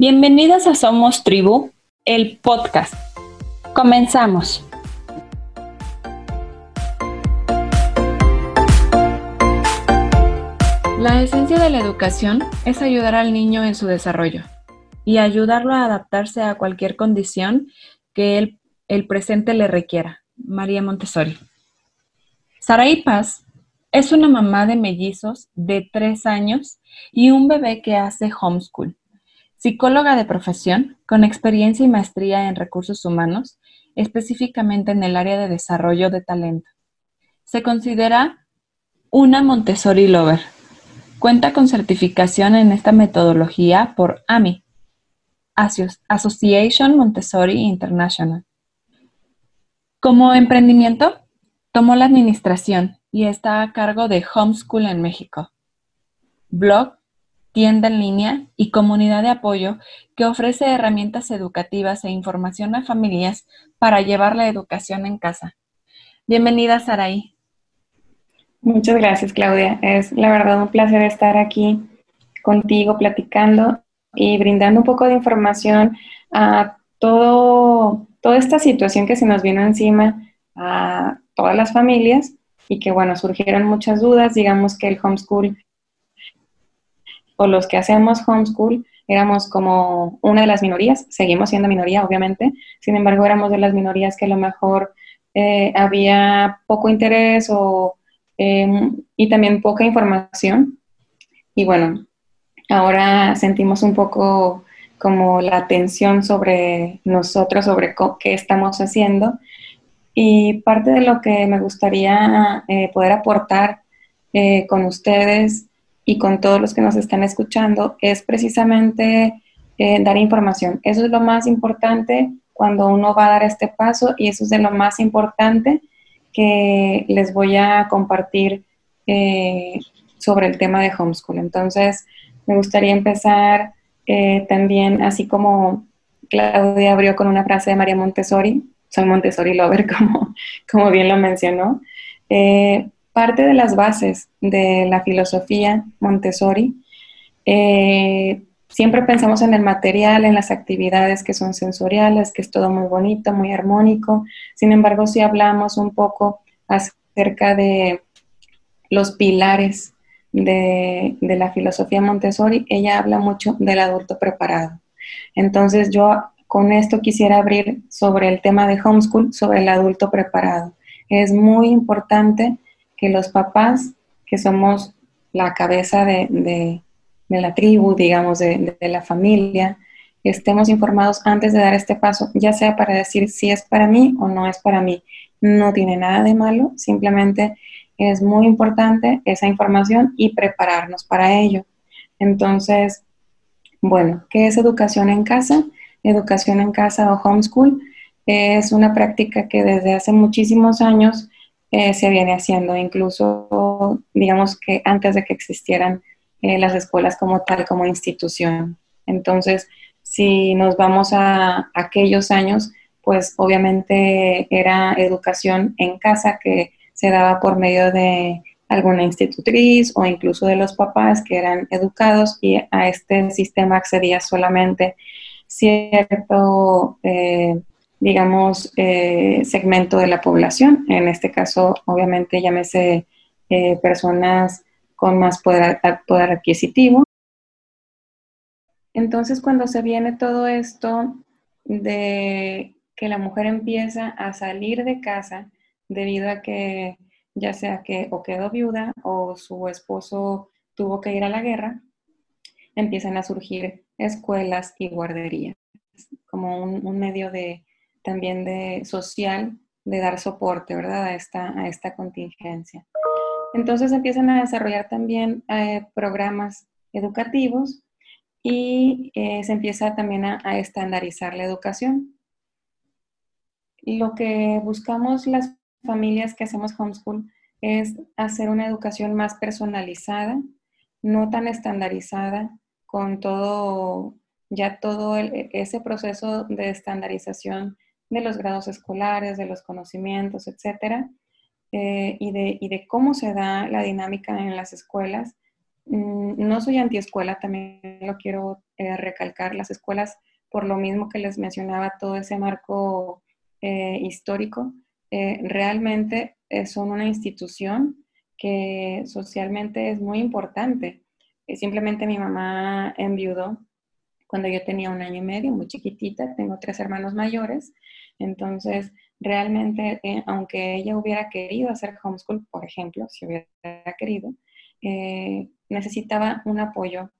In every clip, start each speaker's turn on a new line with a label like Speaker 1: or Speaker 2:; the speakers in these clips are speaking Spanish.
Speaker 1: Bienvenidas a Somos Tribu, el podcast. Comenzamos. La esencia de la educación es ayudar al niño en su desarrollo y ayudarlo a adaptarse a cualquier condición que el, presente le requiera. María Montessori. Saraí Paz es una mamá de mellizos de tres años y un bebé que hace homeschool. Psicóloga de profesión, con experiencia y maestría en recursos humanos, específicamente en el área de desarrollo de talento. Se considera una Montessori Lover. Cuenta con certificación en esta metodología por AMI, Association Montessori International. Como emprendimiento, tomó la administración y está a cargo de Homeschool en México. Blog, tienda en línea y comunidad de apoyo que ofrece herramientas educativas e información a familias para llevar la educación en casa. Bienvenida, Saraí.
Speaker 2: Muchas gracias, Claudia. Es la verdad un placer estar aquí contigo platicando y brindando un poco de información a todo, toda esta situación que se nos vino encima a todas las familias y que, bueno, surgieron muchas dudas. Digamos que el homeschool o los que hacemos homeschool éramos como una de las minorías, seguimos siendo minoría, obviamente, sin embargo, éramos de las minorías que a lo mejor eh, había poco interés o, em, y también poca información. Y bueno, ahora sentimos un poco como la atención sobre nosotros, sobre qué estamos haciendo y parte de lo que me gustaría eh, poder aportar eh, con ustedes y con todos los que nos están escuchando es precisamente eh, dar información. Eso es lo más importante cuando uno va a dar este paso y eso es de lo más importante que les voy a compartir sobre el tema de homeschool. Entonces, me gustaría empezar también, así como Claudia abrió con una frase de María Montessori, soy Montessori Lover, como, como bien lo mencionó. Eh, parte de las bases de la filosofía Montessori, eh, siempre pensamos en el material, en las actividades que son sensoriales, que es todo muy bonito, muy armónico. Sin embargo, si hablamos un poco acerca de los pilares de, de, la filosofía Montessori, ella habla mucho del adulto preparado. Entonces yo con esto quisiera abrir sobre el tema de homeschool, sobre el adulto preparado. Es muy importante que los papás, que somos la cabeza de, la tribu, digamos, de, de, la familia, estemos informados antes de dar este paso, ya sea para decir si es para mí o no es para mí. No tiene nada de malo, simplemente es muy importante esa información y prepararnos para ello. Entonces, bueno, ¿qué es educación en casa? educación en casa o homeschool es una práctica que desde hace muchísimos años eh, se viene haciendo, incluso digamos que antes de que existieran eh, las escuelas como tal, como institución. Entonces, si nos vamos a aquellos años, pues obviamente era educación en casa que se daba por medio de alguna institutriz o incluso de los papás que eran educados y a este sistema accedía solamente cierto, eh, digamos, eh, segmento de la población. En este caso, obviamente, llámese eh, personas con más poder, poder adquisitivo. Entonces, cuando se viene todo esto de que la mujer empieza a salir de casa debido a que ya sea que o quedó viuda o su esposo tuvo que ir a la guerra, empiezan a surgir escuelas y guarderías, como un, medio de también de social de dar soporte, ¿verdad? A esta, a esta contingencia. Entonces empiezan a desarrollar también eh, programas educativos y eh, se empieza también a, a, estandarizar la educación. Lo que buscamos las familias que hacemos homeschool es hacer una educación más personalizada, no tan estandarizada, con todo, ya todo ese proceso de estandarización de los grados escolares, de los conocimientos, etcétera, eh, y, de, y, de, cómo se da la dinámica en las escuelas, mm, no soy antiescuela, también lo quiero eh, recalcar. Las escuelas, por lo mismo que les mencionaba, todo ese marco eh, histórico, realmente son una institución que socialmente es muy importante. simplemente mi mamá enviudó cuando yo tenía un año y medio, muy chiquitita, tengo tres hermanos mayores, entonces realmente, eh, aunque ella hubiera querido hacer homeschool, por ejemplo, si hubiera querido, eh, necesitaba un apoyo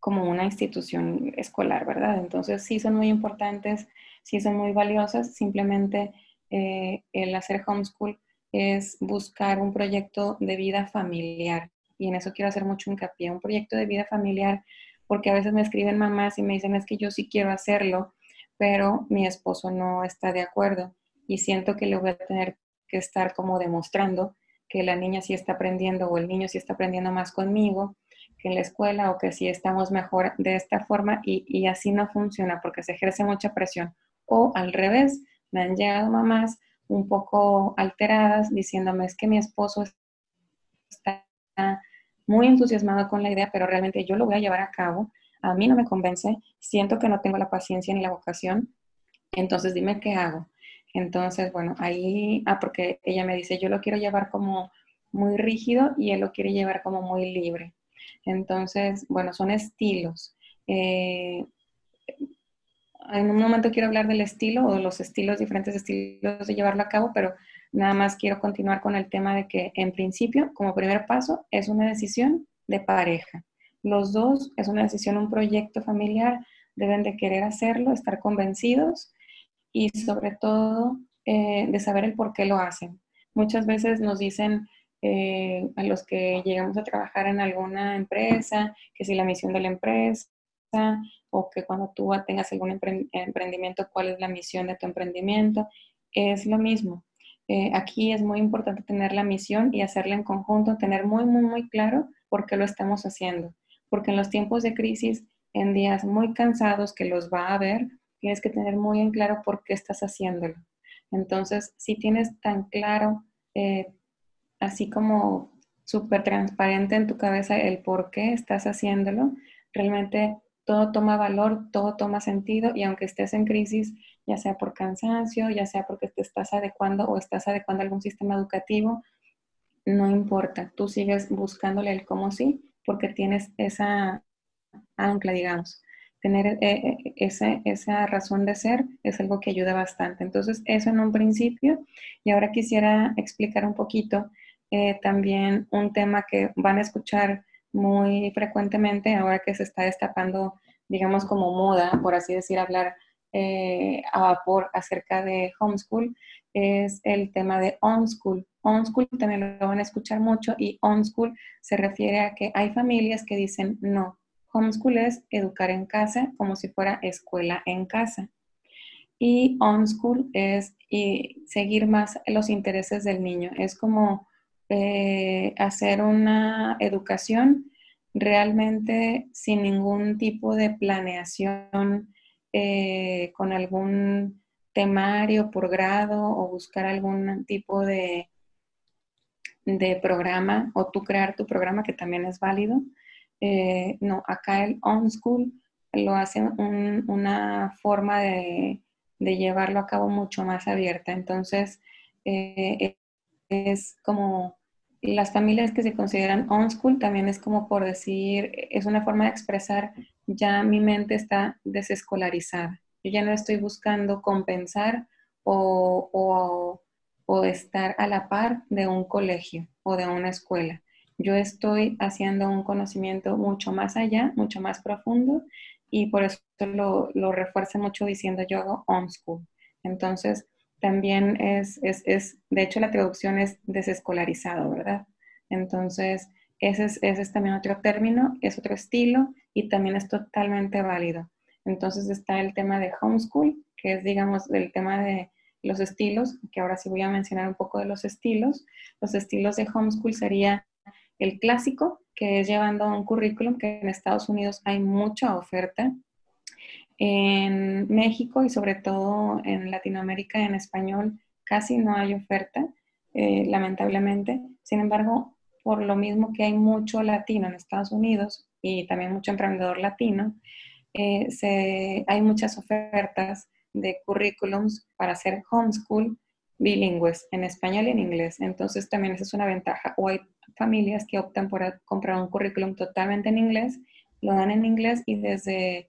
Speaker 2: como una institución escolar, ¿verdad? Entonces sí son muy importantes, sí son muy valiosas, simplemente eh, el hacer homeschool es buscar un proyecto de vida familiar. Y en eso quiero hacer mucho hincapié, un proyecto de vida familiar porque a veces me escriben mamás y me dicen es que yo sí quiero hacerlo, pero mi esposo no está de acuerdo y siento que le voy a tener que estar como demostrando que la niña sí está aprendiendo o el niño sí está aprendiendo más conmigo que en la escuela o que sí estamos mejor de esta forma y, y así no funciona porque se ejerce mucha presión. O al revés, me han llegado mamás un poco alteradas diciéndome es que mi esposo está muy entusiasmado con la idea, pero realmente yo lo voy a llevar a cabo. A mí no me convence, siento que no tengo la paciencia ni la vocación, entonces dime qué hago. Entonces, bueno, ahí, ah, porque ella me dice, yo lo quiero llevar como muy rígido y él lo quiere llevar como muy libre. Entonces, bueno, son estilos. Eh, en un momento quiero hablar del estilo o de los estilos, diferentes estilos de llevarlo a cabo, pero Nada más quiero continuar con el tema de que en principio, como primer paso, es una decisión de pareja. Los dos es una decisión, un proyecto familiar, deben de querer hacerlo, estar convencidos y sobre todo eh, de saber el por qué lo hacen. Muchas veces nos dicen eh, a los que llegamos a trabajar en alguna empresa, que si la misión de la empresa o que cuando tú tengas algún emprendimiento, cuál es la misión de tu emprendimiento, es lo mismo. Eh, aquí es muy importante tener la misión y hacerla en conjunto, tener muy, muy, muy claro por qué lo estamos haciendo. Porque en los tiempos de crisis, en días muy cansados que los va a haber, tienes que tener muy en claro por qué estás haciéndolo. Entonces, si tienes tan claro, eh, así como súper transparente en tu cabeza el por qué estás haciéndolo, realmente todo toma valor, todo toma sentido y aunque estés en crisis, ya sea por cansancio, ya sea porque te estás adecuando o estás adecuando algún sistema educativo, no importa, tú sigues buscándole el cómo sí, porque tienes esa ancla, digamos. Tener eh, eh, esa razón de ser es algo que ayuda bastante. Entonces, eso en un principio. Y ahora quisiera explicar un poquito eh, también un tema que van a escuchar muy frecuentemente ahora que se está destapando, digamos, como moda, por así decir, hablar eh, a vapor acerca de homeschool, es el tema de on-school. On-school también lo van a escuchar mucho y on-school se refiere a que hay familias que dicen no, homeschool es educar en casa como si fuera escuela en casa. Y on-school es seguir más los intereses del niño. Es como eh, hacer una educación realmente sin ningún tipo de planeación, eh, con algún temario por grado o buscar algún tipo de, de programa o tú crear tu programa que también es válido. Eh, no, acá el on-school lo hace una forma de, llevarlo a cabo mucho más abierta. Entonces, es como las familias que se consideran on-school también es como por decir, es una forma de expresar, ya mi mente está desescolarizada. Yo ya no estoy buscando compensar o, o estar a la par de un colegio o de una escuela. Yo estoy haciendo un conocimiento mucho más allá, mucho más profundo y por eso lo, lo refuerza mucho diciendo yo hago on-school. Entonces, también es, es, es, de hecho la traducción es desescolarizado, ¿verdad? Entonces, ese es, ese es también otro término, es otro estilo y también es totalmente válido. Entonces está el tema de homeschool, que es, digamos, el tema de los estilos, que ahora sí voy a mencionar un poco de los estilos. Los estilos de homeschool sería el clásico, que es llevando un currículum, que en Estados Unidos hay mucha oferta, en México y sobre todo en Latinoamérica en español casi no hay oferta, eh, lamentablemente. Sin embargo, por lo mismo que hay mucho latino en Estados Unidos y también mucho emprendedor latino, eh, se, hay muchas ofertas de currículums para hacer homeschool bilingües en español y en inglés. Entonces también esa es una ventaja. O hay familias que optan por comprar un currículum totalmente en inglés, lo dan en inglés y desde,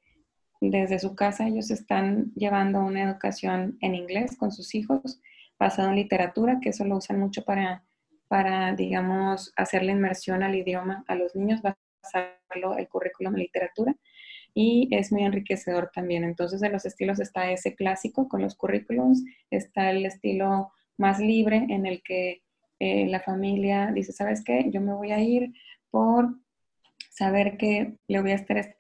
Speaker 2: desde su casa ellos están llevando una educación en inglés con sus hijos, basado en literatura, que eso lo usan mucho para, para digamos, hacer la inmersión al idioma a los niños, basarlo el currículum en literatura y es muy enriquecedor también. Entonces, de los estilos está ese clásico con los currículums, está el estilo más libre en el que eh, la familia dice, ¿sabes qué? Yo me voy a ir por saber que le voy a estar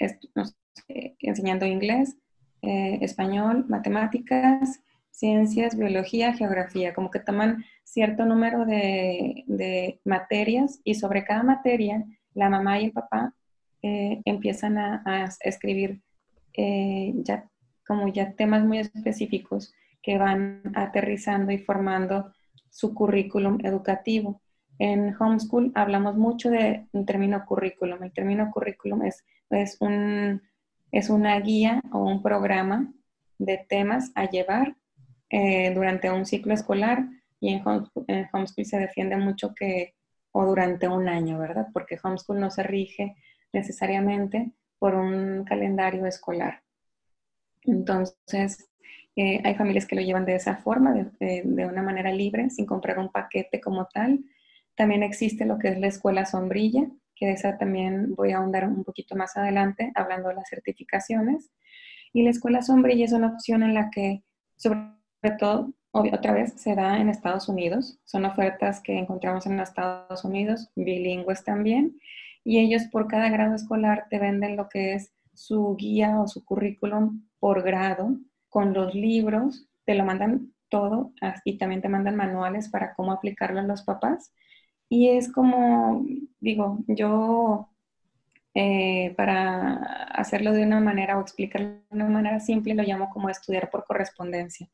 Speaker 2: enseñando inglés, eh, español, matemáticas, ciencias, biología, geografía, como que toman cierto número de, de materias y sobre cada materia la mamá y el papá eh, empiezan a, escribir eh, ya como ya temas muy específicos que van aterrizando y formando su currículum educativo. En homeschool hablamos mucho de un término currículum. El término currículum es, es, un, es una guía o un programa de temas a llevar eh, durante un ciclo escolar y en en homeschool se defiende mucho que, o durante un año, ¿verdad? Porque homeschool no se rige necesariamente por un calendario escolar. Entonces, eh, hay familias que lo llevan de esa forma, de, una manera libre, sin comprar un paquete como tal. También existe lo que es la escuela sombrilla, que de esa también voy a ahondar un poquito más adelante, hablando de las certificaciones. Y la escuela sombrilla es una opción en la que, sobre todo, otra vez, se da en Estados Unidos. Son ofertas que encontramos en Estados Unidos, bilingües también y ellos por cada grado escolar te venden lo que es su guía o su currículum por grado con los libros, te lo mandan todo y también te mandan manuales para cómo aplicarlo a los papás. Y es como, digo, yo eh, para hacerlo de una manera o explicarlo de una manera simple lo llamo como estudiar por correspondencia.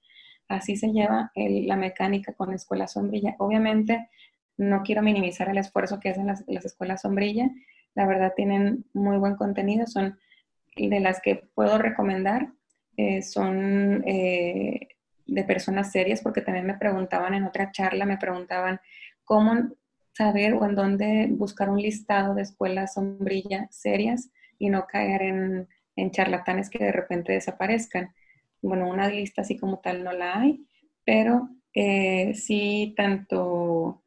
Speaker 2: Así se lleva la mecánica con la escuela sombrilla. Obviamente no quiero minimizar el esfuerzo que hacen las, escuelas sombrilla. La verdad tienen muy buen contenido, son de las que puedo recomendar. Eh, son eh, de personas serias, porque también me preguntaban en otra charla, me preguntaban cómo saber o en dónde buscar un listado de escuelas sombrilla serias y no caer en, charlatanes que de repente desaparezcan. Bueno, una lista así como tal no la hay, pero eh, sí tanto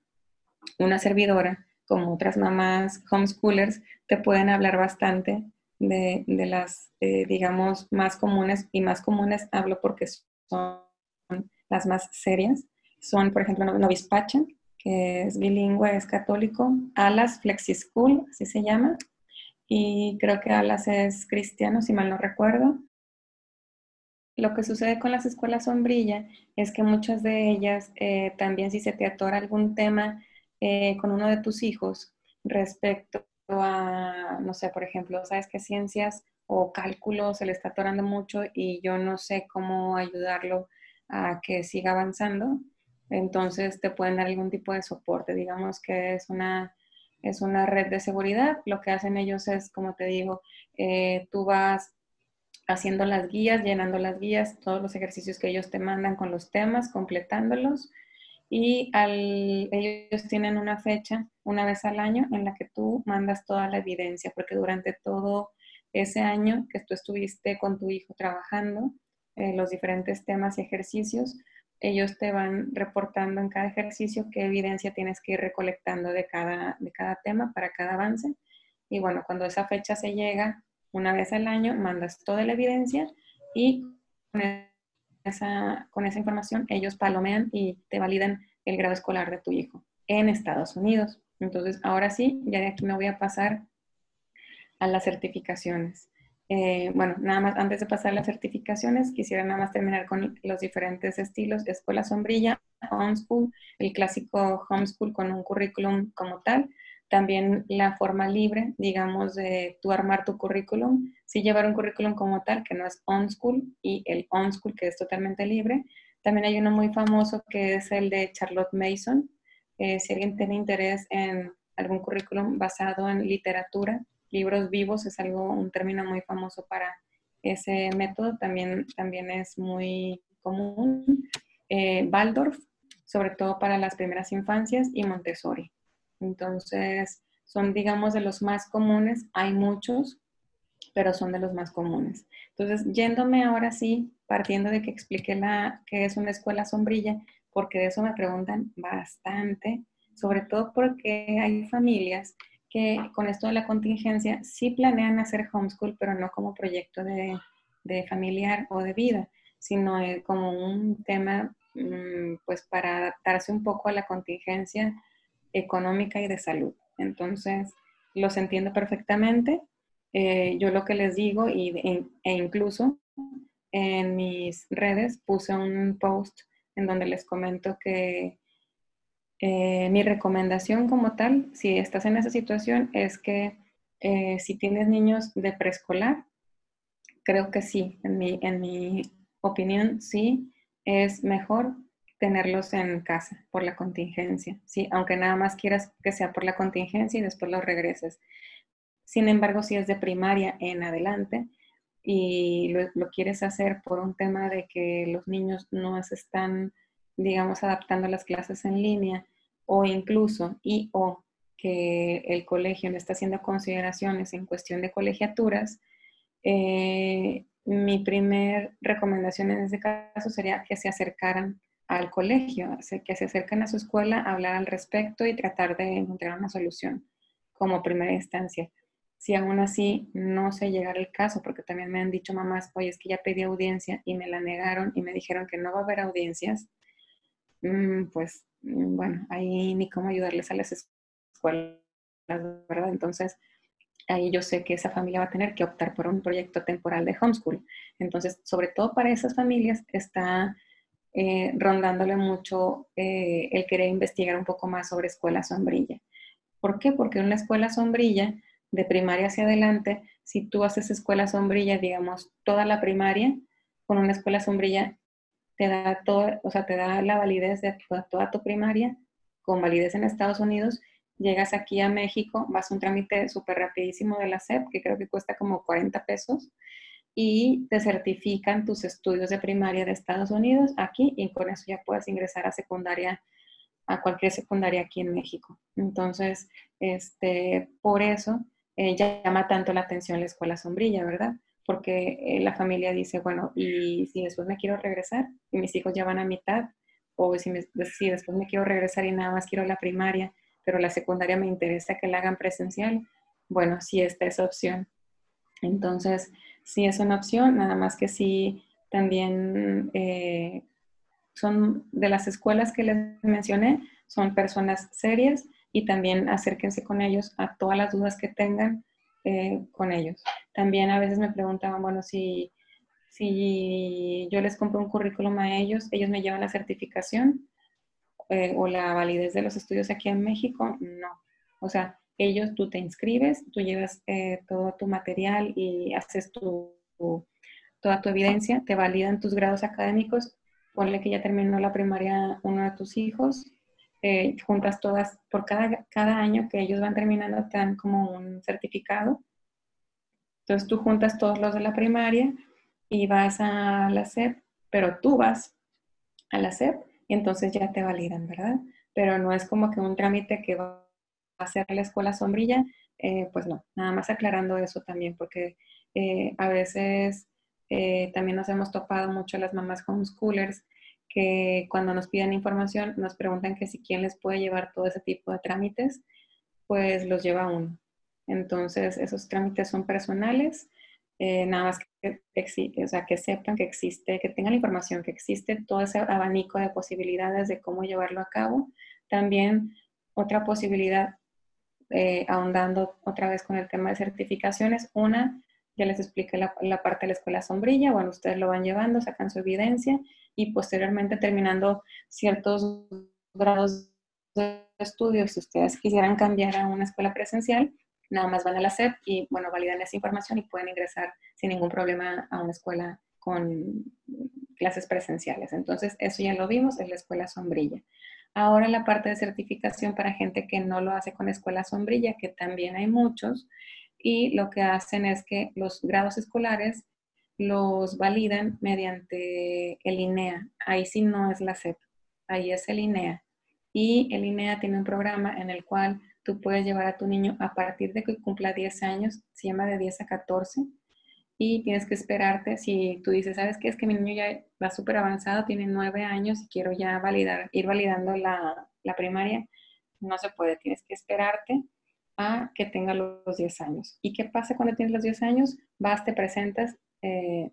Speaker 2: una servidora, como otras mamás homeschoolers, te pueden hablar bastante de, las, eh, digamos, más comunes, y más comunes hablo porque son las más serias. Son, por ejemplo, Novispacha, que es bilingüe, es católico, Alas Flexi School, así se llama, y creo que Alas es cristiano, si mal no recuerdo. Lo que sucede con las escuelas sombrilla es que muchas de ellas eh, también si se te atora algún tema eh, con uno de tus hijos respecto a, no sé, por ejemplo, sabes que ciencias o cálculo se le está atorando mucho y yo no sé cómo ayudarlo a que siga avanzando, entonces te pueden dar algún tipo de soporte. Digamos que es una, es una red de seguridad. Lo que hacen ellos es, como te digo, eh, tú vas haciendo las guías, llenando las guías, todos los ejercicios que ellos te mandan con los temas, completándolos y ellos tienen una fecha una vez al año en la que tú mandas toda la evidencia, porque durante todo ese año que tú estuviste con tu hijo trabajando eh, los diferentes temas y ejercicios, ellos te van reportando en cada ejercicio qué evidencia tienes que ir recolectando de cada, de cada tema para cada avance. Y bueno, cuando esa fecha se llega una vez al año, mandas toda la evidencia y con esa información ellos palomean y te validan el grado escolar de tu hijo en Estados Unidos. Entonces, ahora sí, ya de aquí me voy a pasar a las certificaciones. Eh, bueno, nada más, antes de pasar a las certificaciones, quisiera nada más terminar con los diferentes estilos, escuela sombrilla, homeschool, el clásico homeschool con un currículum como tal, también la forma libre, digamos, de tú armar tu currículum, sí llevar un currículum como tal, que no es on school, y el on school, que es totalmente libre. También hay uno muy famoso que es el de Charlotte Mason. Eh, si alguien tiene interés en algún currículum basado en literatura, libros vivos es algo, un término muy famoso para ese método, también, también es muy común. Eh, Waldorf, sobre todo para las primeras infancias, y Montessori. Entonces, son, digamos, de los más comunes, hay muchos, pero son de los más comunes. Entonces, yéndome ahora sí, partiendo de que expliqué la, que es una escuela sombrilla, porque de eso me preguntan bastante, sobre todo porque hay familias que con esto de la contingencia sí planean hacer homeschool, pero no como proyecto de, familiar o de vida, sino como un tema mm, pues para adaptarse un poco a la contingencia económica y de salud. Entonces, los entiendo perfectamente. Eh, yo lo que les digo, y, e incluso en mis redes puse un post en donde les comento que eh, mi recomendación como tal, si estás en esa situación, es que eh, si tienes niños de preescolar, creo que sí, en mi, en mi opinión, sí, es mejor tenerlos en casa por la contingencia, sí, aunque nada más quieras que sea por la contingencia y después los regreses. Sin embargo, si es de primaria en adelante y lo, lo quieres hacer por un tema de que los niños no se están digamos, adaptando las clases en línea o incluso y o que el colegio no está haciendo consideraciones en cuestión de colegiaturas, eh, mi primer recomendación en ese caso sería que se acercaran al colegio, que se acerquen a su escuela a hablar al respecto y tratar de encontrar una solución como primera instancia. Si aún así no se llegara el caso, porque también me han dicho mamás, oye, es que ya pedí audiencia y me la negaron y me dijeron que no va a haber audiencias, Mm, pues mm, bueno, ahí ni cómo ayudarles a las escuelas, ¿verdad? Entonces, ahí yo sé que esa familia va a tener que optar por un proyecto temporal de homeschool. Entonces, sobre todo para esas familias está eh, rondándole mucho eh, el querer investigar un poco más sobre escuela sombrilla. ¿Por qué? Porque una escuela sombrilla, de primaria hacia adelante, si tú haces escuela sombrilla, digamos, toda la primaria, con una escuela sombrilla te da todo, o sea, te da la validez de toda, tu primaria, con validez en Estados Unidos, llegas aquí a México, vas a un trámite súper rapidísimo de la SEP, que creo que cuesta como 40 pesos, y te certifican tus estudios de primaria de Estados Unidos aquí, y con eso ya puedes ingresar a secundaria, a cualquier secundaria aquí en México. Entonces, este, por eso eh, llama tanto la atención la escuela sombrilla, ¿verdad? porque eh, la familia dice, bueno, y si después me quiero regresar y mis hijos ya van a mitad, o si, si después me quiero regresar y nada más quiero la primaria, pero la secundaria me interesa que la hagan presencial, bueno, sí está esa opción. Entonces, sí es una opción, nada más que sí también eh, son de las escuelas que les mencioné, son personas serias y también acérquense con ellos a todas las dudas que tengan eh, con ellos. También a veces me preguntaban, bueno, si, si yo les compro un currículum a ellos, ellos me llevan la certificación eh, o la validez de los estudios aquí en México, no. O sea, ellos, tú te inscribes, tú llevas eh, todo tu material y haces tu, toda tu evidencia, te validan tus grados académicos, ponle que ya terminó la primaria uno de tus hijos, eh, juntas todas, por cada, cada año que ellos van terminando, te dan como un certificado. Entonces tú juntas todos los de la primaria y vas a la SEP, pero tú vas a la SEP y entonces ya te validan, ¿verdad? Pero no es como que un trámite que va hacer la escuela sombrilla, eh, pues no, nada más aclarando eso también, porque eh, a veces también nos hemos topado mucho las mamás homeschoolers que cuando nos piden información nos preguntan que si quién les puede llevar todo ese tipo de trámites, pues los lleva uno. Entonces, esos trámites son personales, eh, nada más que, o sea, que sepan que existe, que tengan la información, que existe todo ese abanico de posibilidades de cómo llevarlo a cabo. También otra posibilidad, eh, ahondando otra vez con el tema de certificaciones, una, ya les expliqué la, parte de la escuela sombrilla, bueno, ustedes lo van llevando, sacan su evidencia y posteriormente terminando ciertos grados de estudio, si ustedes quisieran cambiar a una escuela presencial, nada más van a la SEP y, bueno, validan esa información y pueden ingresar sin ningún problema a una escuela con clases presenciales. Entonces, eso ya lo vimos, es la escuela sombrilla. Ahora la parte de certificación para gente que no lo hace con escuela sombrilla, que también hay muchos, y lo que hacen es que los grados escolares los validan mediante el INEA. Ahí sí no es la SEP, ahí es el INEA. Y el INEA tiene un programa en el cual tú puedes llevar a tu niño a partir de que cumpla 10 años, se llama de 10 a 14, y tienes que esperarte si tú dices, ¿sabes qué? Es que mi niño ya va súper avanzado, tiene 9 años y quiero ya validar, ir validando la, la primaria, no se puede, tienes que esperarte a que tenga los 10 años. ¿Y qué pasa cuando tienes los 10 años? Vas, te presentas, eh,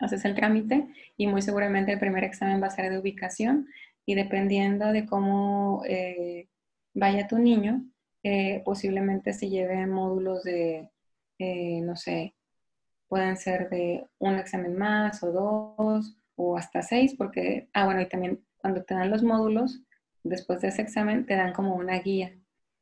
Speaker 2: haces el trámite y muy seguramente el primer examen va a ser de ubicación y dependiendo de cómo eh, vaya tu niño, eh, posiblemente se lleve módulos de, no sé, pueden ser de un examen más o dos o hasta seis, porque, ah, bueno, y también cuando te dan los módulos, después de ese examen, te dan como una guía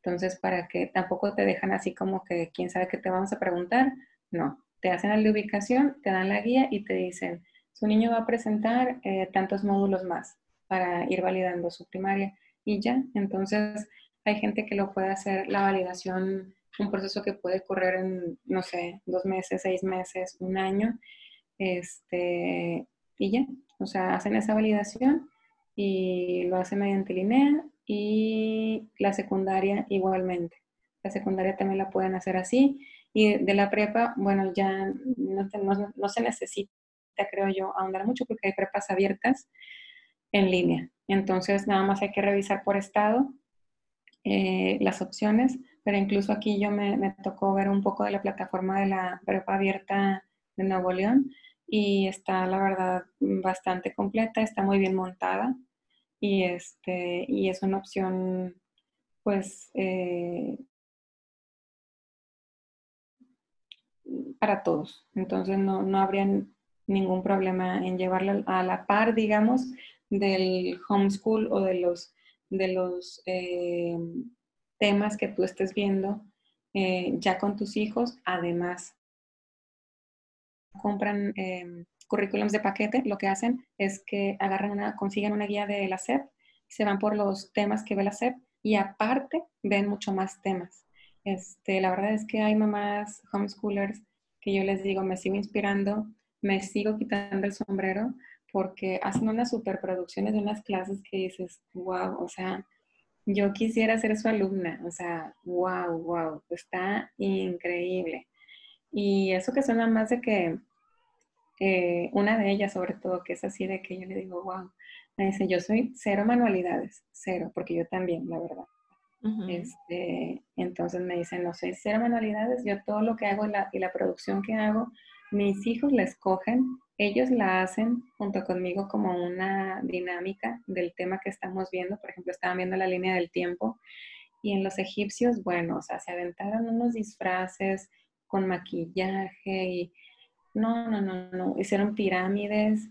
Speaker 2: entonces, para que tampoco te dejan así como que quién sabe qué te vamos a preguntar, no, te hacen la ubicación, te dan la guía y te dicen, su niño va a presentar eh, tantos módulos más para ir validando su primaria y ya. Entonces, hay gente que lo puede hacer la validación, un proceso que puede correr en, no sé, dos meses, seis meses, un año, este, y ya. O sea, hacen esa validación y lo hacen mediante Linea y la secundaria igualmente. La secundaria también la pueden hacer así. Y de la prepa, bueno, ya no, se necesita, creo yo, ahondar mucho porque hay prepas abiertas en línea. Entonces, nada más hay que revisar por estado eh, las opciones, pero incluso aquí yo me, tocó ver un poco de la plataforma de la prepa abierta de Nuevo León y está, la verdad, bastante completa, está muy bien montada y, este, y es una opción, pues, eh, para todos. Entonces no, no habría ningún problema en llevarla a la par, digamos, del homeschool o de los, de los eh, temas que tú estés viendo eh, ya con tus hijos. Además, compran currículums de paquete, lo que hacen es que agarran una, consiguen una guía de la SEP, se van por los temas que ve la SEP y aparte ven mucho más temas. Este, la verdad es que hay mamás homeschoolers que yo les digo, me sigo inspirando, me sigo quitando el sombrero porque hacen unas superproducciones de unas clases que dices, wow, o sea, yo quisiera ser su alumna, o sea, wow, wow, está increíble. Y eso que suena más de que eh, una de ellas sobre todo, que es así de que yo le digo, wow, me dice, yo soy cero manualidades, cero, porque yo también, la verdad. este, entonces me dicen, no soy cero manualidades, yo todo lo que hago la, y la producción que hago, mis hijos la escogen, ellos la hacen junto conmigo como una dinámica del tema que estamos viendo. Por ejemplo, estaban viendo la línea del tiempo y en los egipcios, bueno, o sea, se aventaron unos disfraces con maquillaje y no, no, no, no. Hicieron pirámides,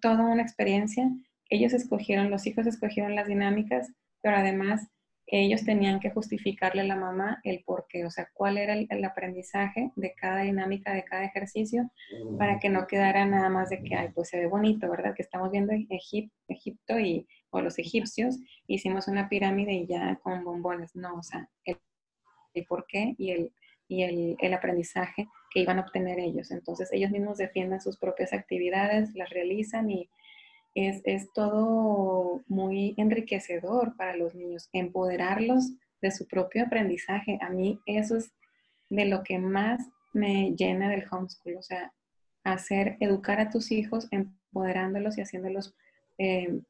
Speaker 2: toda una experiencia. Ellos escogieron, los hijos escogieron las dinámicas, pero además ellos tenían que justificarle a la mamá el por qué, o sea, cuál era el, aprendizaje de cada dinámica, de cada ejercicio, para que no quedara nada más de que, ay, pues se ve bonito, ¿verdad? Que estamos viendo Egipto y, o los egipcios, hicimos una pirámide y ya con bombones. No, o sea, el, el por qué y el, y el, el, aprendizaje que iban a obtener ellos. Entonces ellos mismos defienden sus propias actividades, las realizan y es, es todo muy enriquecedor para los niños, empoderarlos de su propio aprendizaje. A mí eso es de lo que más me llena del homeschool, o sea, hacer, educar a tus hijos, empoderándolos y haciéndolos eh,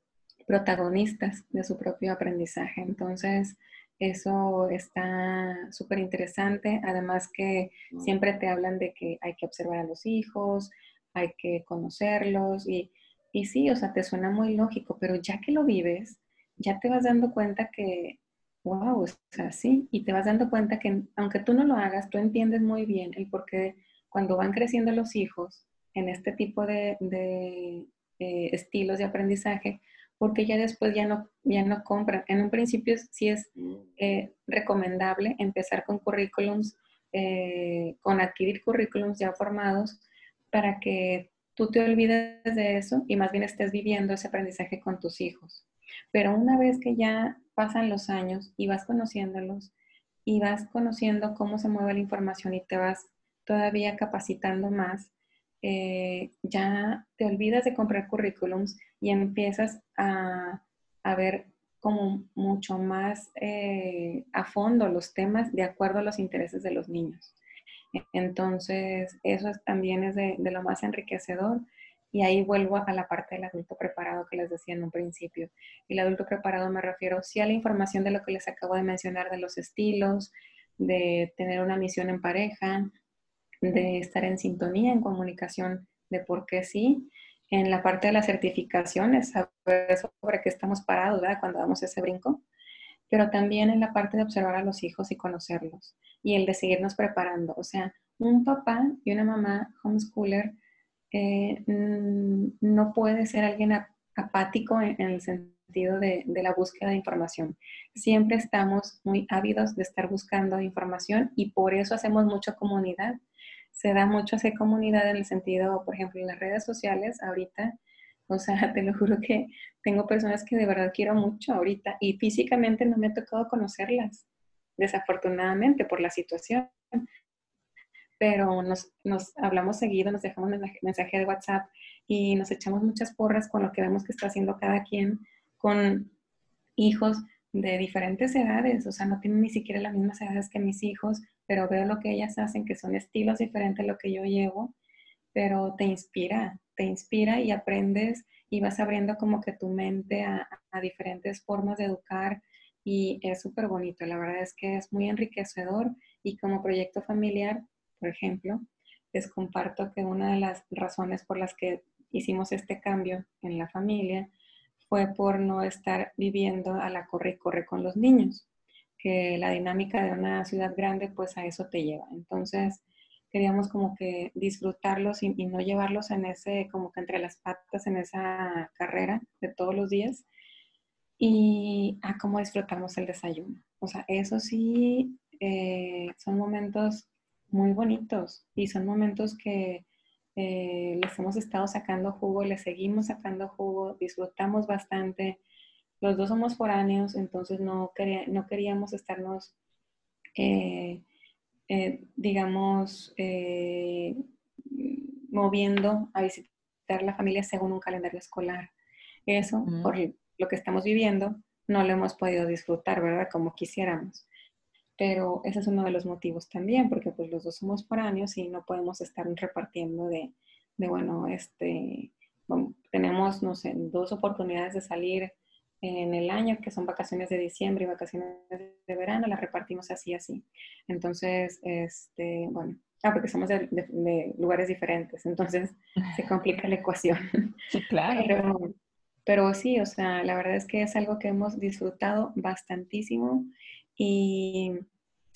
Speaker 2: protagonistas de su propio aprendizaje. Entonces, eso está súper interesante. Además que siempre te hablan de que hay que observar a los hijos, hay que conocerlos y, y sí, o sea, te suena muy lógico, pero ya que lo vives, ya te vas dando cuenta que, wow, o sea, sí, y te vas dando cuenta que aunque tú no lo hagas, tú entiendes muy bien el por qué cuando van creciendo los hijos en este tipo de, eh, estilos de aprendizaje, porque ya después ya no, ya no compran. En un principio sí es eh, recomendable empezar con currículums, eh, con adquirir currículums ya formados para que tú te olvides de eso y más bien estés viviendo ese aprendizaje con tus hijos. Pero una vez que ya pasan los años y vas conociéndolos y vas conociendo cómo se mueve la información y te vas todavía capacitando más, eh, ya te olvidas de comprar currículums y empiezas a, ver como mucho más eh, a fondo los temas de acuerdo a los intereses de los niños. Entonces, eso también es de, lo más enriquecedor. Y ahí vuelvo a la parte del adulto preparado que les decía en un principio. El adulto preparado me refiero sí a la información de lo que les acabo de mencionar, de los estilos, de tener una misión en pareja, de estar en sintonía, en comunicación de por qué sí. En la parte de las certificaciones, saber sobre qué estamos parados, ¿verdad? Cuando damos ese brinco. Pero también en la parte de observar a los hijos y conocerlos. Y el de seguirnos preparando. O sea, un papá y una mamá homeschooler eh, mm, no puede ser alguien apático en, el sentido de, la búsqueda de información. Siempre estamos muy ávidos de estar buscando información y por eso hacemos mucha comunidad se da mucho hacer comunidad en el sentido, por ejemplo, en las redes sociales ahorita, o sea, te lo juro que tengo personas que de verdad quiero mucho ahorita y físicamente no me ha tocado conocerlas, desafortunadamente por la situación. Pero nos, hablamos seguido, nos dejamos mensaje, mensaje de WhatsApp y nos echamos muchas porras con lo que vemos que está haciendo cada quien con hijos de diferentes edades, o sea, no tienen ni siquiera las mismas edades que mis hijos, pero veo lo que ellas hacen, que son estilos diferentes a lo que yo llevo, pero te inspira, te inspira y aprendes y vas abriendo como que tu mente a, diferentes formas de educar y es súper bonito, la verdad es que es muy enriquecedor y como proyecto familiar, por ejemplo, les comparto que una de las razones por las que hicimos este cambio en la familia fue por no estar viviendo a la corre y corre con los niños que la dinámica de una ciudad grande pues a eso te lleva. Entonces queríamos como que disfrutarlos y, no llevarlos en ese, como que entre las patas en esa carrera de todos los días y a cómo disfrutamos el desayuno. O sea, eso sí, eh, son momentos muy bonitos y son momentos que eh, les hemos estado sacando jugo, les seguimos sacando jugo, disfrutamos bastante los dos somos foráneos, entonces no, no queríamos estarnos, eh, eh, digamos, eh, moviendo a visitar la familia según un calendario escolar. Eso, por lo que estamos viviendo, no lo hemos podido disfrutar, ¿verdad? Como quisiéramos. Pero ese es uno de los motivos también, porque pues los dos somos foráneos y no podemos estar repartiendo de, de bueno, este, tenemos, no sé, dos oportunidades de salir en el año, que son vacaciones de diciembre y vacaciones de verano, las repartimos así, así. Entonces, este, bueno, ah, porque somos de, lugares diferentes, entonces se complica la ecuación.
Speaker 1: Sí, claro.
Speaker 2: Pero, pero sí, o sea, la verdad es que es algo que hemos disfrutado bastantísimo y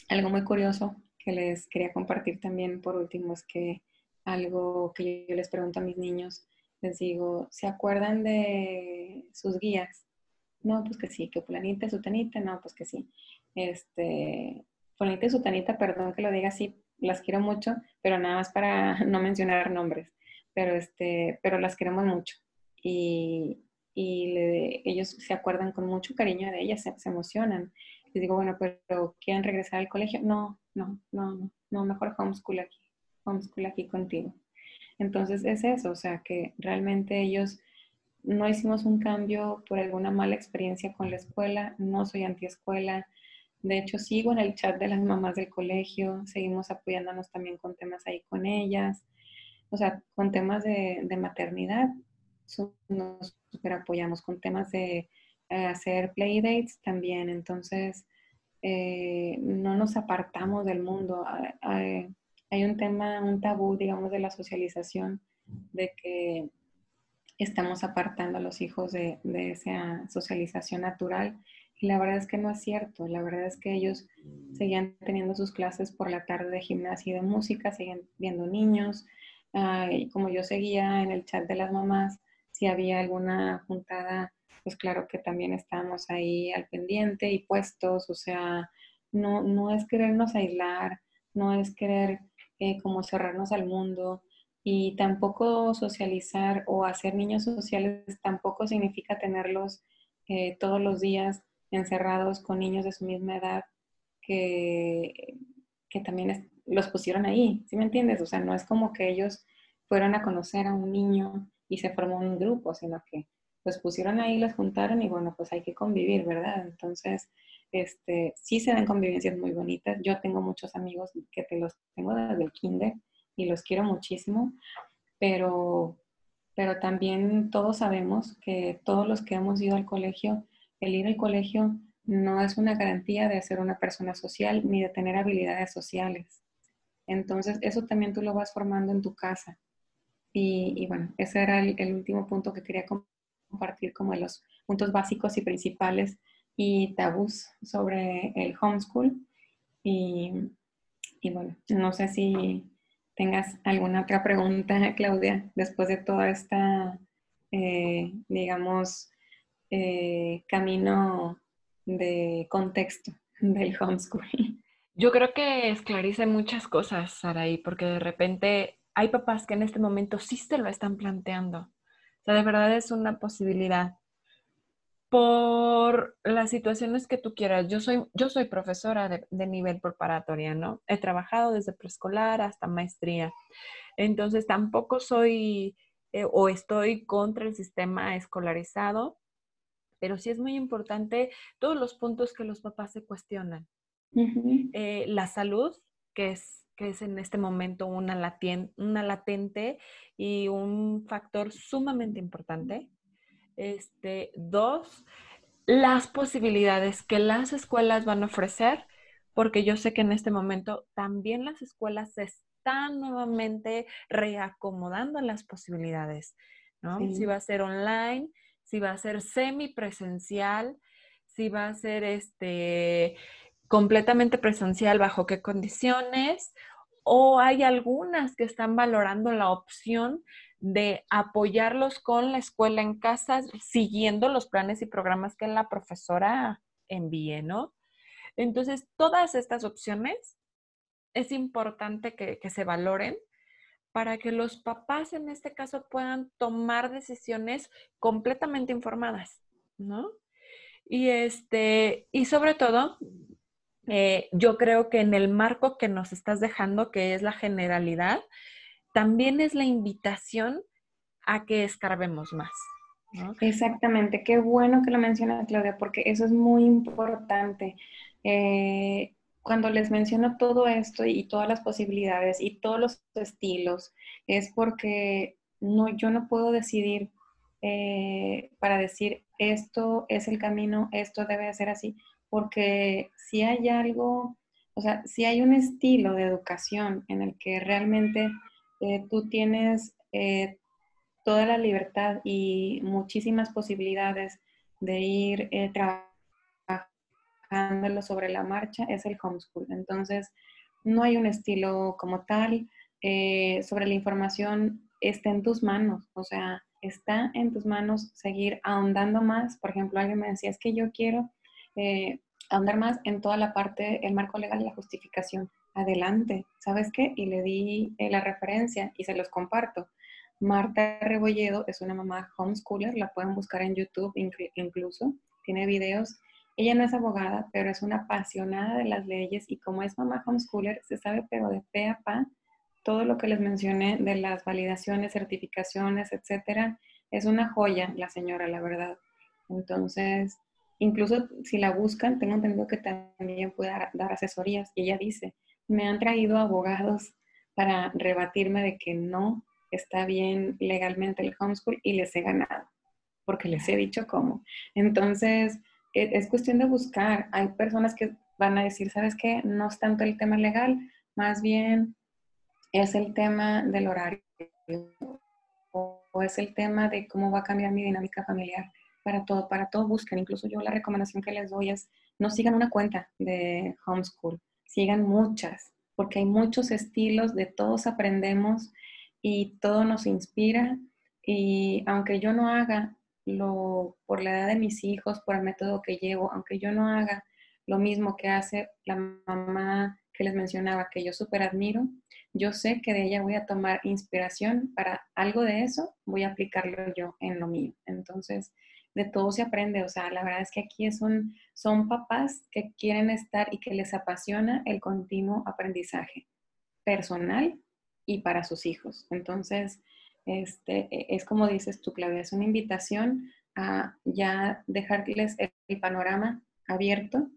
Speaker 2: algo muy curioso que les quería compartir también por último es que algo que yo les pregunto a mis niños, les digo, ¿se acuerdan de sus guías? No, pues que sí, que fulanita y sutanita, no, pues que sí. Este, fulanita y sutanita, perdón que lo diga así, las quiero mucho, pero nada más para no mencionar nombres, pero este, pero las queremos mucho. Y, y ellos se acuerdan con mucho cariño de ellas, se, emocionan. Les digo, bueno, pero ¿quieren regresar al colegio? No, no, no, no, no, mejor homeschool aquí, homeschool aquí contigo. Entonces es eso, o sea, que realmente ellos no hicimos un cambio por alguna mala experiencia con la escuela, no soy antiescuela. De hecho, sigo en el chat de las mamás del colegio, seguimos apoyándonos también con temas ahí con ellas, o sea, con temas de, maternidad, nos super apoyamos, con temas de hacer playdates también, entonces eh, no nos apartamos del mundo. hay un tema, un tabú, digamos, de la socialización, de que estamos apartando a los hijos de, esa socialización natural. Y la verdad es que no es cierto. La verdad es que ellos seguían teniendo sus clases por la tarde de gimnasia y de música, seguían viendo niños. y como yo seguía en el chat de las mamás, si había alguna juntada, pues claro que también estábamos ahí al pendiente y puestos. O sea, no, no es querernos aislar, no es querer eh, como cerrarnos al mundo y tampoco socializar o hacer niños sociales tampoco significa tenerlos eh, todos los días encerrados con niños de su misma edad que, que también los pusieron ahí, ¿sí me entiendes? O sea, no es como que ellos fueron a conocer a un niño y se formó un grupo, sino que los pusieron ahí, los juntaron y bueno, pues hay que convivir, ¿verdad? Entonces, este, sí se dan convivencias muy bonitas. Yo tengo muchos amigos que te los tengo desde el kinder y los quiero muchísimo, pero, pero también todos sabemos que todos los que hemos ido al colegio, el ir al colegio no es una garantía de ser una persona social ni de tener habilidades sociales. Entonces, eso también tú lo vas formando en tu casa. Y, bueno, ese era el, último punto que quería compartir como de los puntos básicos y principales y tabús sobre el homeschool. Y, y bueno, no sé si tengas alguna otra pregunta, Claudia, después de toda esta, eh, digamos, eh, camino de contexto del homeschool.
Speaker 1: Yo creo que esclarece muchas cosas, Saraí, porque de repente hay papás que en este momento sí se lo están planteando. O sea, de verdad es una posibilidad. Por las situaciones que tú quieras. Yo soy, yo soy profesora de, nivel preparatoria, ¿no? He trabajado desde preescolar hasta maestría. Entonces tampoco soy eh, o estoy contra el sistema escolarizado, pero sí es muy importante todos los puntos que los papás se cuestionan. Eh, la salud, que es que es en este momento una, una latente y un factor sumamente importante. Este, dos, las posibilidades que las escuelas van a ofrecer, porque yo sé que en este momento también las escuelas se están nuevamente reacomodando las posibilidades, ¿no? Si va a ser online, si va a ser semipresencial, si va a ser este completamente presencial, bajo qué condiciones, o hay algunas que están valorando la opción de apoyarlos con la escuela en casa, siguiendo los planes y programas que la profesora envíe, ¿no? Entonces, todas estas opciones es importante que, que se valoren para que los papás en este caso puedan tomar decisiones completamente informadas, ¿no? Y este, y sobre todo, eh, yo creo que en el marco que nos estás dejando, que es la generalidad, también es la invitación a que escarbemos más.
Speaker 2: Exactamente, qué bueno que lo mencionas, Claudia, porque eso es muy importante. Eh, cuando les menciono todo esto y todas las posibilidades y todos los estilos, es porque no, yo no puedo decidir eh, para decir esto es el camino, esto debe ser así, porque si hay algo, o sea, si hay un estilo de educación en el que realmente eh, tú tienes eh, toda la libertad y muchísimas posibilidades de ir eh, trabajándolo sobre la marcha, es el homeschool. Entonces, no hay un estilo como tal. sobre la información está en tus manos, o sea, está en tus manos seguir ahondando más. Por ejemplo, alguien me decía, es que yo quiero eh, ahondar más en toda la parte, el marco legal y la justificación. Adelante, ¿sabes qué? Y le di eh, la referencia y se los comparto. Marta Rebolledo es una mamá homeschooler, la pueden buscar en YouTube incluso, tiene videos. Ella no es abogada, pero es una apasionada de las leyes y como es mamá homeschooler, se sabe pero de pe a pa todo lo que les mencioné de las validaciones, certificaciones, etcétera. Es una joya la señora, la verdad. Entonces, Incluso si la buscan, tengo entendido que también puede dar, asesorías. Y ella dice, me han traído abogados para rebatirme de que no está bien legalmente el homeschool y les he ganado, porque les he dicho cómo. Entonces, e, es, cuestión de buscar. Hay personas que van a decir, ¿sabes qué? No es tanto el tema legal, más bien es el tema del horario o es el tema de cómo va a cambiar mi dinámica familiar para todo, para todo busquen. Incluso yo la recomendación que les doy es no sigan una cuenta de homeschool, sigan muchas, porque hay muchos estilos, de todos aprendemos y todo nos inspira. Y aunque yo no haga lo por la edad de mis hijos, por el método que llevo, aunque yo no haga lo mismo que hace la mamá que les mencionaba, que yo súper admiro, yo sé que de ella voy a tomar inspiración para algo de eso, voy a aplicarlo yo en lo mío. Entonces, de todo se aprende, o sea, la verdad es que aquí son, son papás que quieren estar y que les apasiona el continuo aprendizaje personal y para sus hijos. Entonces, este, e, es como dices tú, Claudia, es una invitación a ya dejarles el panorama abierto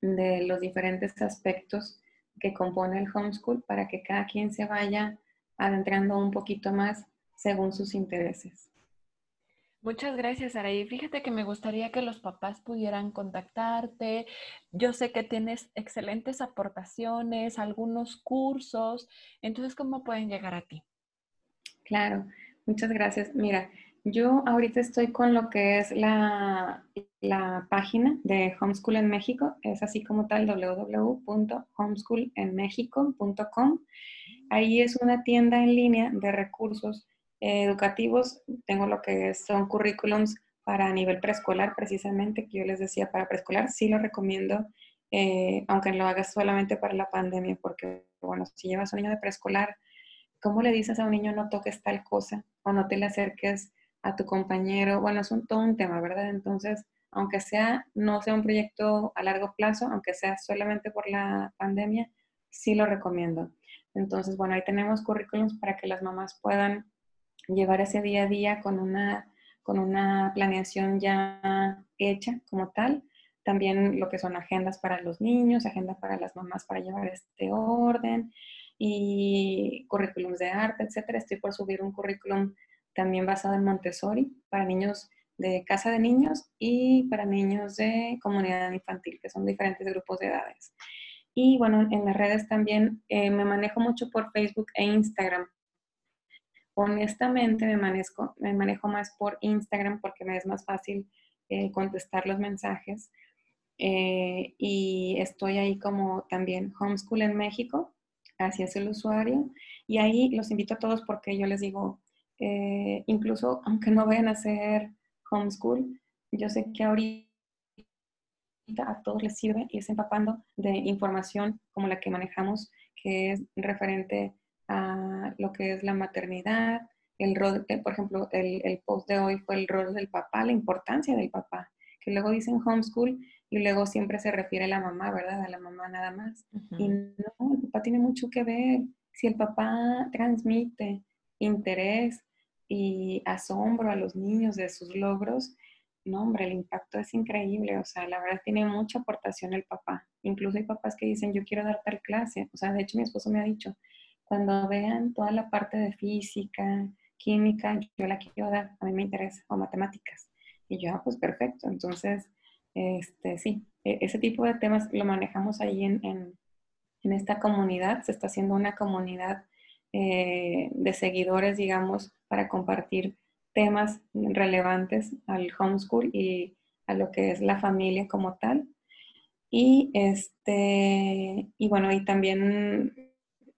Speaker 2: de los diferentes aspectos que compone el homeschool para que cada quien se vaya adentrando un poquito más según sus intereses.
Speaker 1: Muchas gracias, Araí. Fíjate que me gustaría que los papás pudieran contactarte. Yo sé que tienes excelentes aportaciones, algunos cursos. Entonces, ¿cómo pueden llegar a ti?
Speaker 2: Claro, muchas gracias. Mira, yo ahorita estoy con lo que es la, la página de Homeschool en México. Es así como tal www.homeschoolenmexico.com. Ahí es una tienda en línea de recursos educativos, tengo lo que son currículums para nivel preescolar, precisamente, que yo les decía para preescolar, sí lo recomiendo, eh, aunque lo hagas solamente para la pandemia, porque, bueno, si llevas a un niño de preescolar, ¿cómo le dices a un niño no toques tal cosa o no te le acerques a tu compañero? Bueno, es un, todo un tema, ¿verdad? Entonces, aunque sea, no sea un proyecto a largo plazo, aunque sea solamente por la pandemia, sí lo recomiendo. Entonces, bueno, ahí tenemos currículums para que las mamás puedan llevar ese día a día con una, con una planeación ya hecha como tal. También lo que son agendas para los niños, agendas para las mamás para llevar este orden y currículums de arte, etcétera. Estoy por subir un currículum también basado en Montessori para niños de casa de niños y para niños de comunidad infantil, que son diferentes grupos de edades. Y bueno, en las redes también eh, me manejo mucho por Facebook e Instagram. Honestamente me manejo, me manejo más por Instagram porque me es más fácil eh, contestar los mensajes. Eh, y estoy ahí como también Homeschool en México, así es el usuario. Y ahí los invito a todos porque yo les digo, eh, incluso aunque no vayan a hacer homeschool, yo sé que ahorita a todos les sirve y es empapando de información como la que manejamos, que es referente lo que es la maternidad, el rol, eh, por ejemplo, el, post de hoy fue el rol del papá, la importancia del papá, que luego dicen homeschool y luego siempre se refiere a la mamá, ¿verdad? A la mamá nada más. Y no, el papá tiene mucho que ver. Si el papá transmite interés y asombro a los niños de sus logros, no, hombre, el impacto es increíble. O sea, la verdad tiene mucha aportación el papá. Incluso hay papás que dicen, yo quiero dar tal clase. O sea, de hecho mi esposo me ha dicho, cuando vean toda la parte de física, química, yo la quiero dar, a mí me interesa, o matemáticas. Y yo, ah, pues perfecto. Entonces, este, sí, e, ese tipo de temas lo manejamos ahí en, esta comunidad. Se está haciendo una comunidad eh, de seguidores, digamos, para compartir temas relevantes al homeschool y a lo que es la familia como tal. Y este, y bueno, y también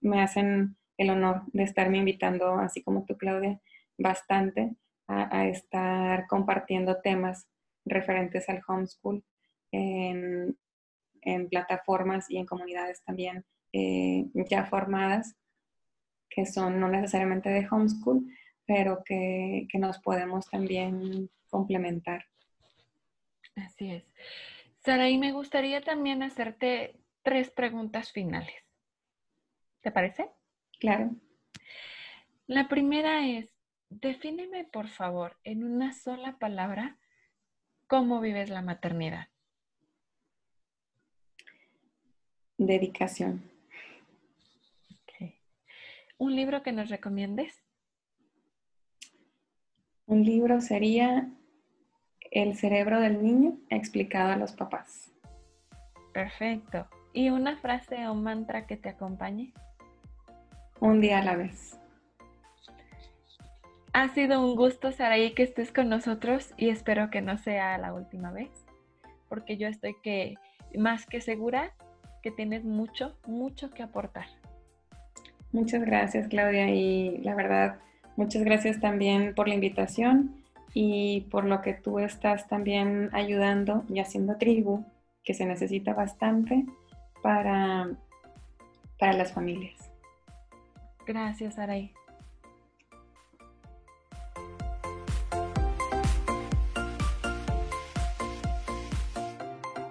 Speaker 2: me hacen el honor de estarme invitando, así como tú, Claudia, bastante a, estar compartiendo temas referentes al homeschool en, plataformas y en comunidades también eh, ya formadas, que son no necesariamente de homeschool, pero que, que nos podemos también complementar.
Speaker 1: Así es. Sara, y me gustaría también hacerte tres preguntas finales. ¿Te parece?
Speaker 2: Claro.
Speaker 1: La primera es, defíneme por favor en una sola palabra cómo vives la maternidad.
Speaker 2: Dedicación.
Speaker 1: ¿Un libro que nos recomiendes?
Speaker 2: Un libro sería El cerebro del niño explicado a los papás.
Speaker 1: Perfecto. ¿Y una frase o mantra que te acompañe?
Speaker 2: Un día a la vez.
Speaker 1: Ha sido un gusto, Saraí, que estés con nosotros y espero que no sea la última vez, porque yo estoy que más que segura que tienes mucho, mucho que aportar.
Speaker 2: Muchas gracias, Claudia, y la verdad, muchas gracias también por la invitación y por lo que tú estás también ayudando y haciendo tribu, que se necesita bastante para, para las familias.
Speaker 1: Gracias, Aray.